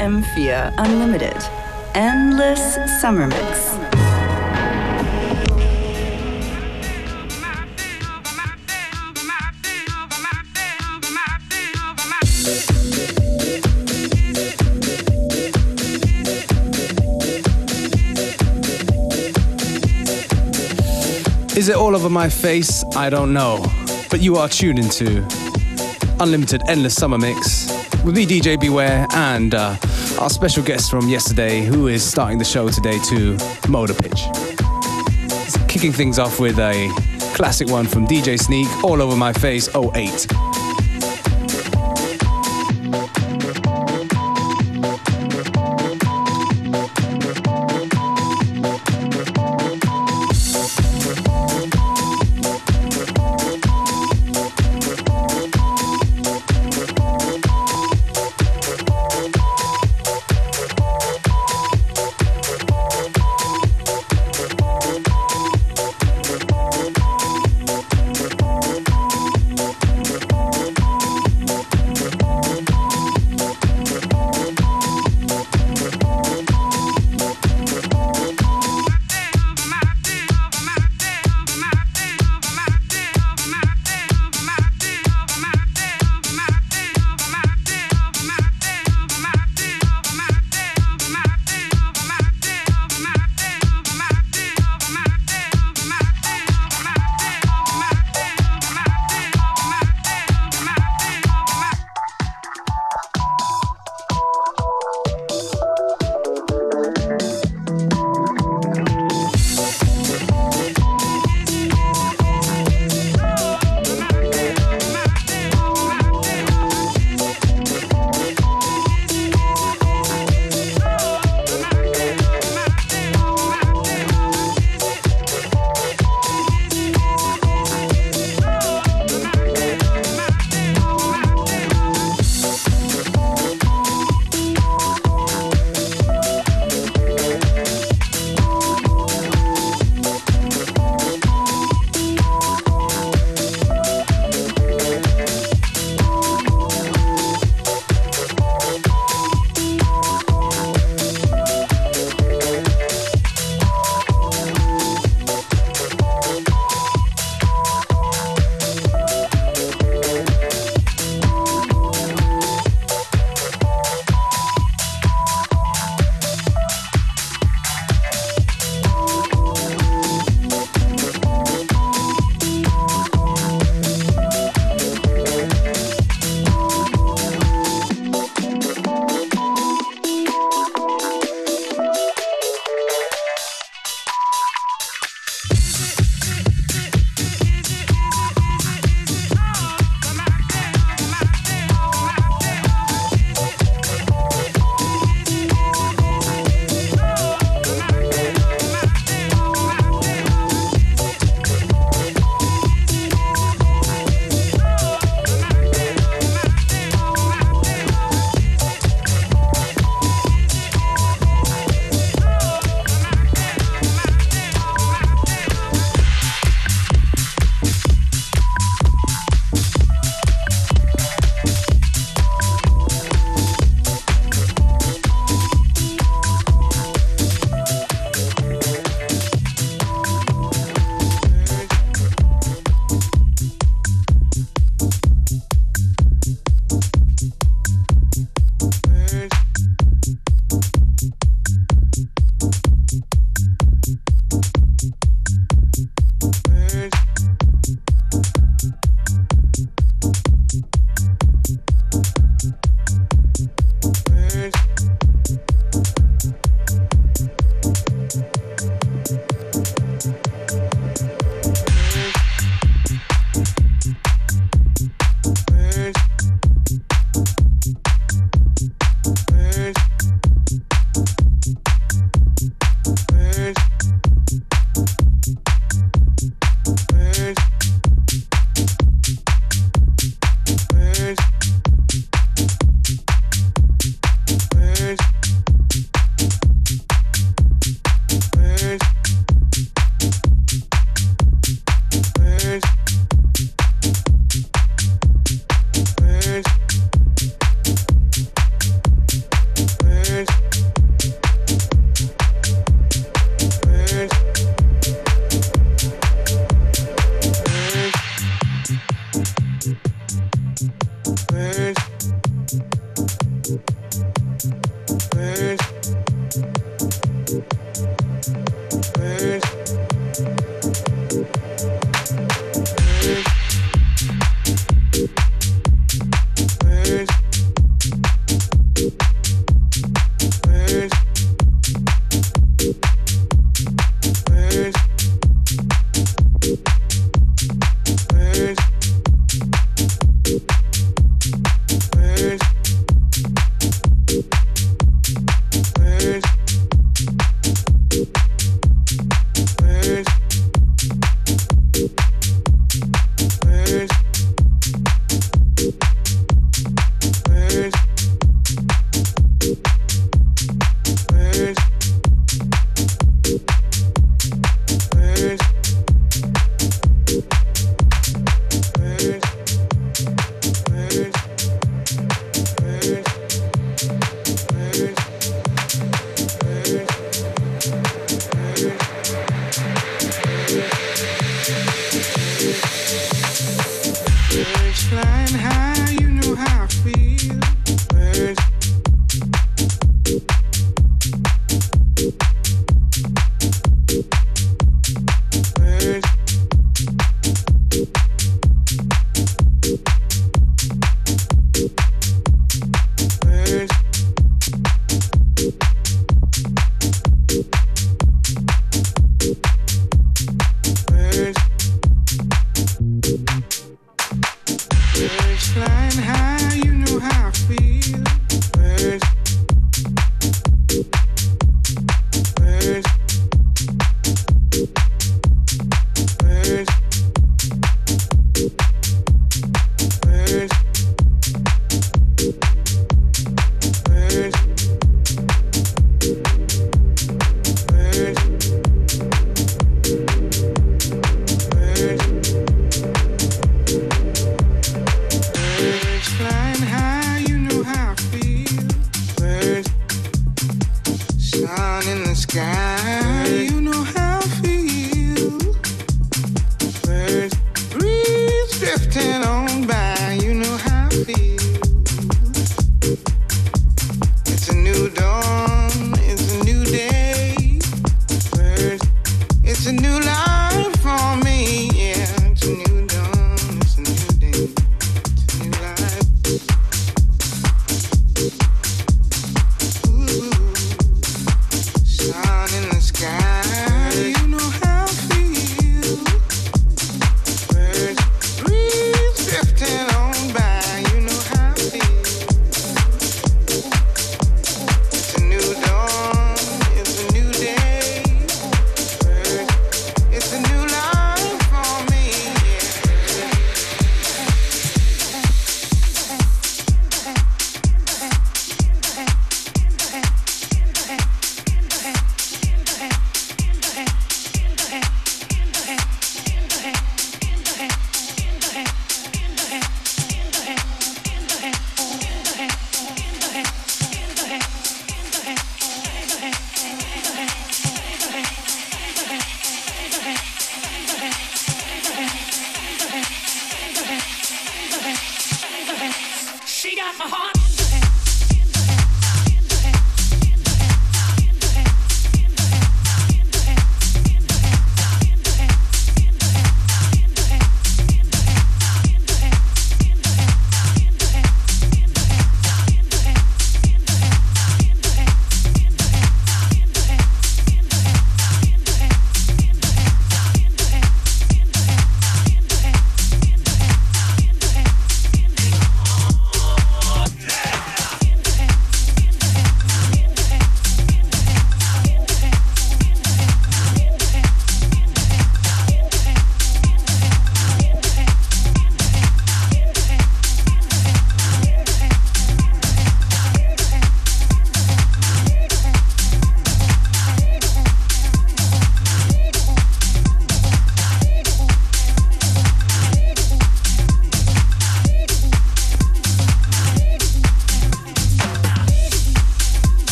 FM4 Unlimited. Endless Summer Mix. Is it all over my face? I don't know. But you are tuned into Unlimited Endless Summer Mix with me, DJ Beware, and uh, our special guest from yesterday, who is starting the show today to Motor Pitch. Kicking things off with a classic one from DJ Sneak, All Over My Face 08.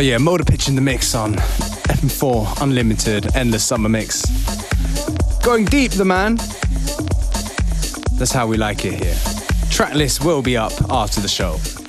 Oh, yeah, motor pitch in the mix on FM4 Unlimited Endless Summer Mix. Going deep, the man. That's how we like it here. Track list will be up after the show.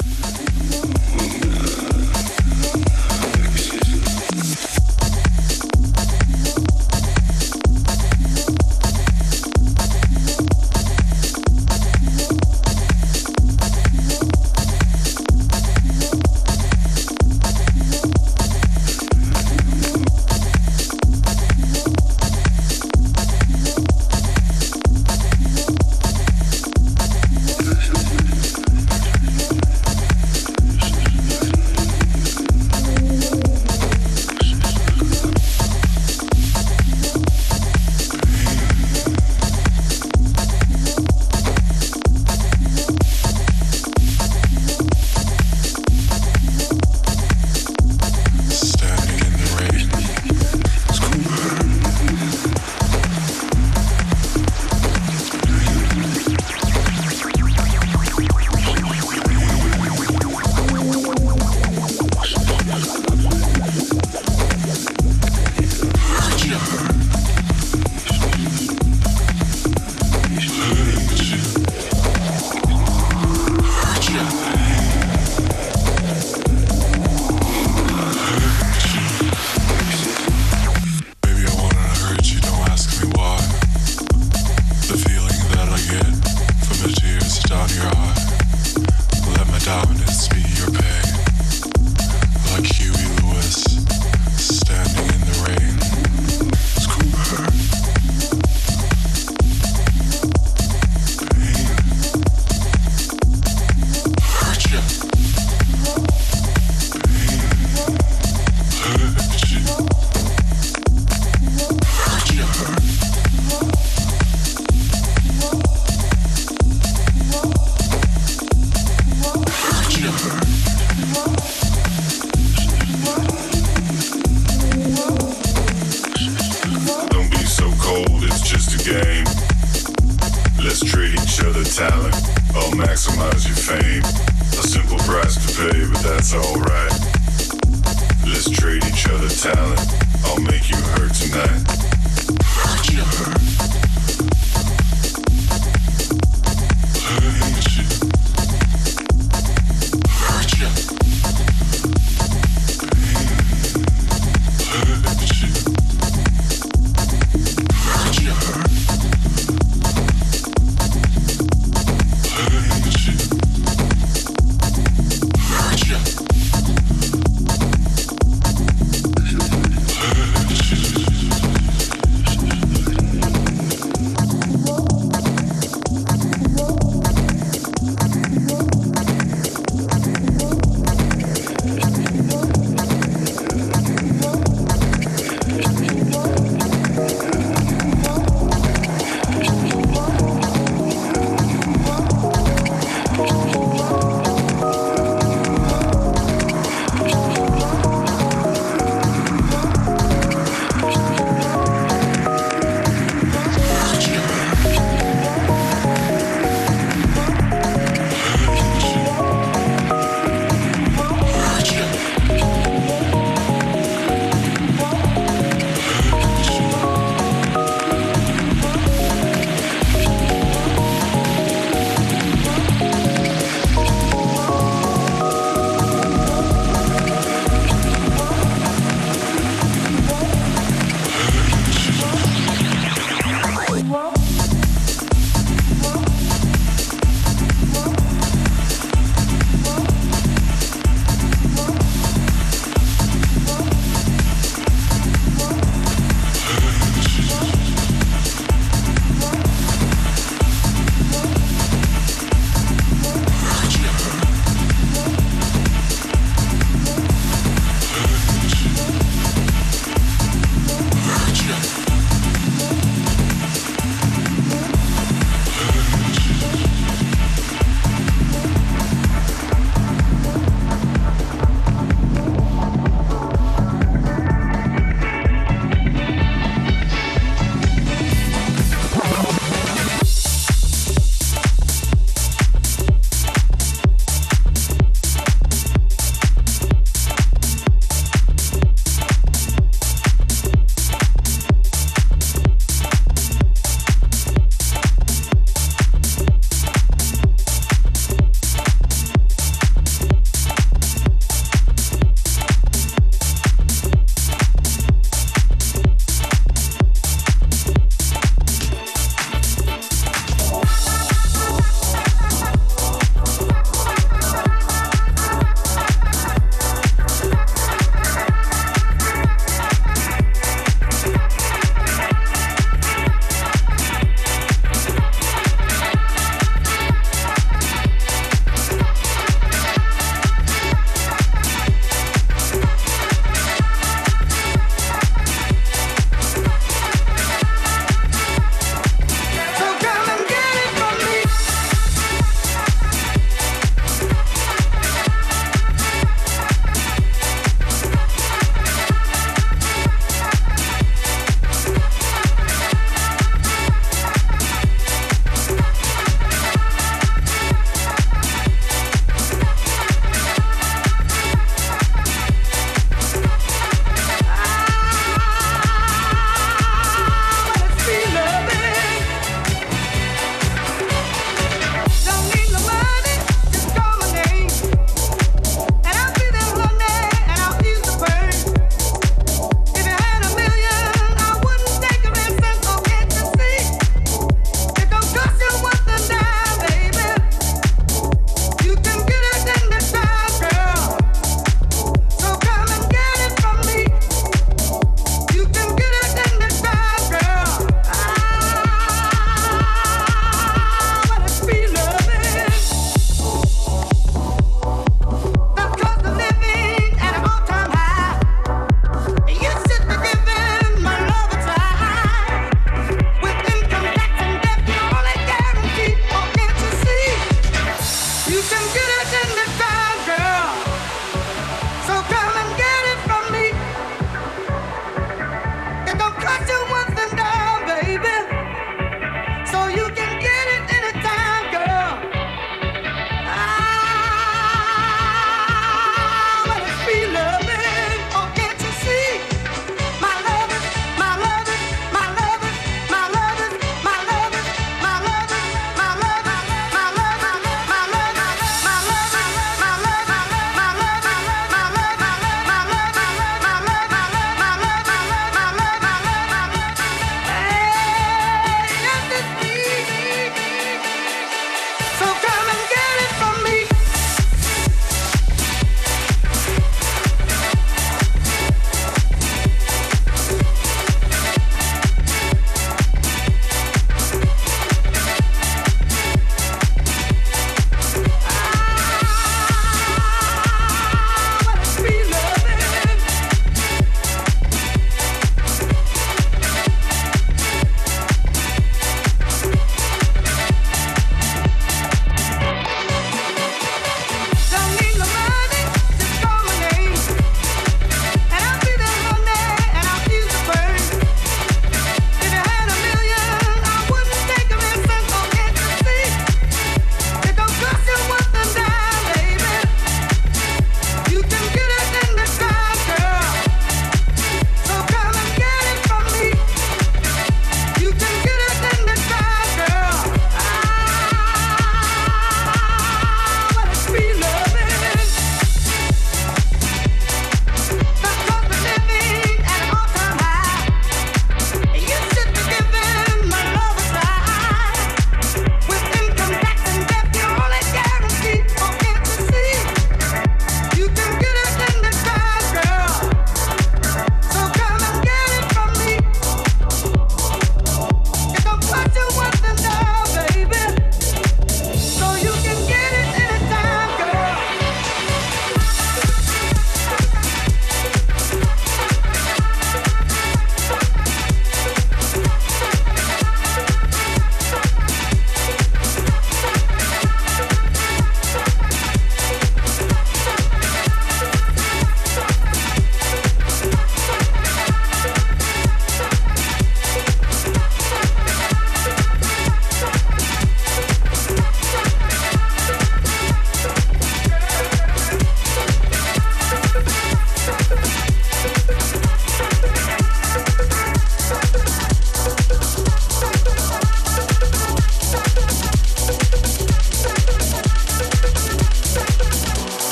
so right.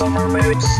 Summer Mix